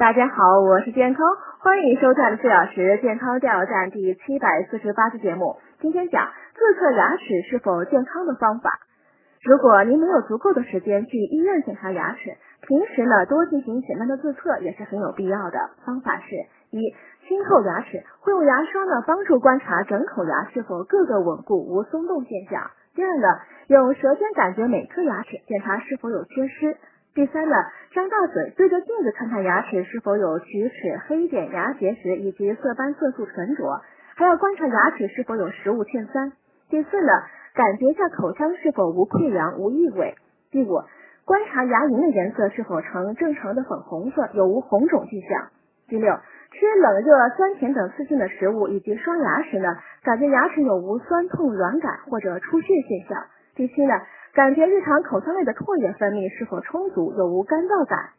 大家好，我是健康，欢迎收看四小时健康加油站第七百四十八期节目。今天讲自测牙齿是否健康的方法。如果您没有足够的时间去医院检查牙齿，平时呢多进行简单的自测也是很有必要的。方法是：一、清透牙齿，会用牙刷呢帮助观察整口牙是否各个稳固无松动现象。第二呢，用舌尖感觉每颗牙齿，检查是否有缺失。第三呢，张大嘴对着镜子看看牙齿是否有龋齿、黑点、牙结石以及色斑、色素沉着，还要观察牙齿是否有食物欠酸。第四呢，感觉一下口腔是否无溃疡、无异味。第五，观察牙龈的颜色是否呈正常的粉红色，有无红肿迹象。第六，吃冷热、酸甜等刺激的食物以及刷牙时呢，感觉牙齿有无酸痛、软感或者出血现象。第七呢。感觉日常口腔内的唾液分泌是否充足，有无干燥感。